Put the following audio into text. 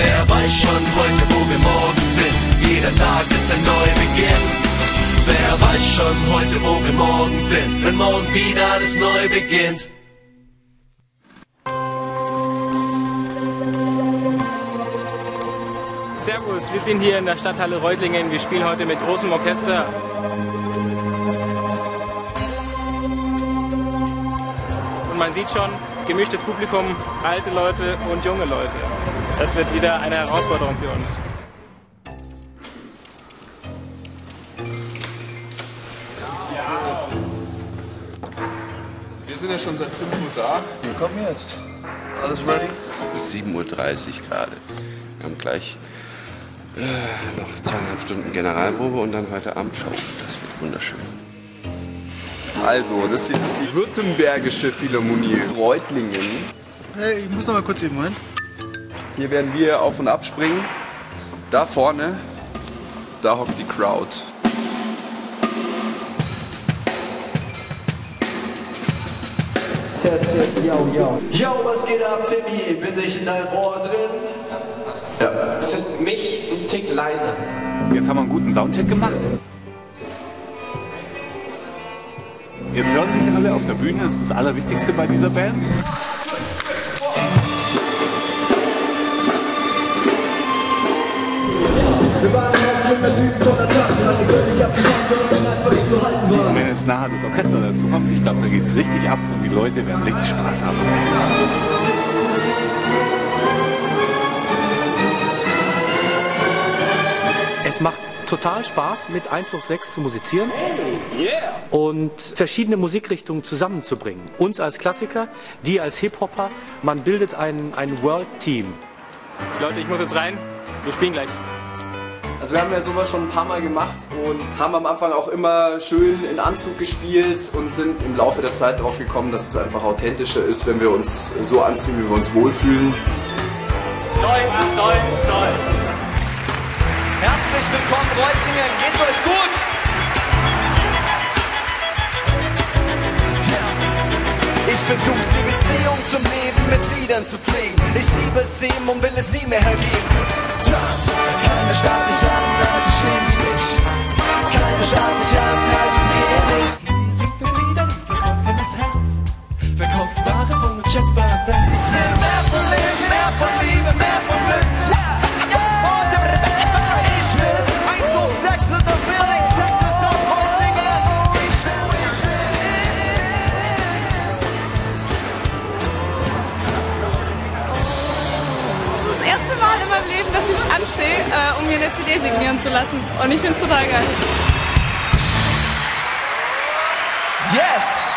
Wer weiß schon heute, wo wir morgen sind? Jeder Tag ist ein Neubeginn. Wer weiß schon heute, wo wir morgen sind? Wenn morgen wieder alles neu beginnt. Servus, wir sind hier in der Stadthalle Reutlingen. Wir spielen heute mit großem Orchester. Und man sieht schon, gemischtes Publikum, alte Leute und junge Leute. Das wird wieder eine Herausforderung für uns. Wir sind ja schon seit 5 Uhr da. Wir kommen jetzt. Alles ready? Es ist 7.30 Uhr gerade. Wir haben gleich äh, noch zweieinhalb Stunden Generalprobe und dann heute Abend Show. Das wird wunderschön. Also, das hier ist die Württembergische Philharmonie Reutlingen. Hey, ich muss noch mal kurz eben rein. Hier werden wir auf und ab springen. Da vorne, da hockt die Crowd. Test jetzt, yo, yo. Yo, was geht ab, Timmy? Bin ich in deinem Ohr drin? Ja. Find mich ein Tick leiser. Jetzt haben wir einen guten Soundcheck gemacht. Jetzt hören sich alle auf der Bühne, das ist das Allerwichtigste bei dieser Band. Wir waren Auflegen der Typen von der völlig abgekommen, weil einfach nicht zu halten Und war. wenn jetzt nachher das Orchester dazu kommt, ich glaube, da geht es richtig ab und die Leute werden richtig Spaß haben. Es macht total Spaß, mit 1 durch 6 zu musizieren und verschiedene Musikrichtungen zusammenzubringen. Uns als Klassiker, die als Hip-Hopper, man bildet ein, ein World-Team. Leute, ich muss jetzt rein. Wir spielen gleich. Also wir haben ja sowas schon ein paar Mal gemacht und haben am Anfang auch immer schön in Anzug gespielt und sind im Laufe der Zeit darauf gekommen, dass es einfach authentischer ist, wenn wir uns so anziehen, wie wir uns wohlfühlen. Toll, toll, toll. Herzlich willkommen, Reutlingen. Geht's euch gut? Ich versuch die Beziehung zum Leben mit Liedern zu pflegen. Ich liebe es eben und will es nie mehr ergeben. Tanz, keiner starrt dich an, also schäm dich nicht. Keiner starrt dich an, mir eine CD signieren zu lassen. Und ich finde es total geil. Yes!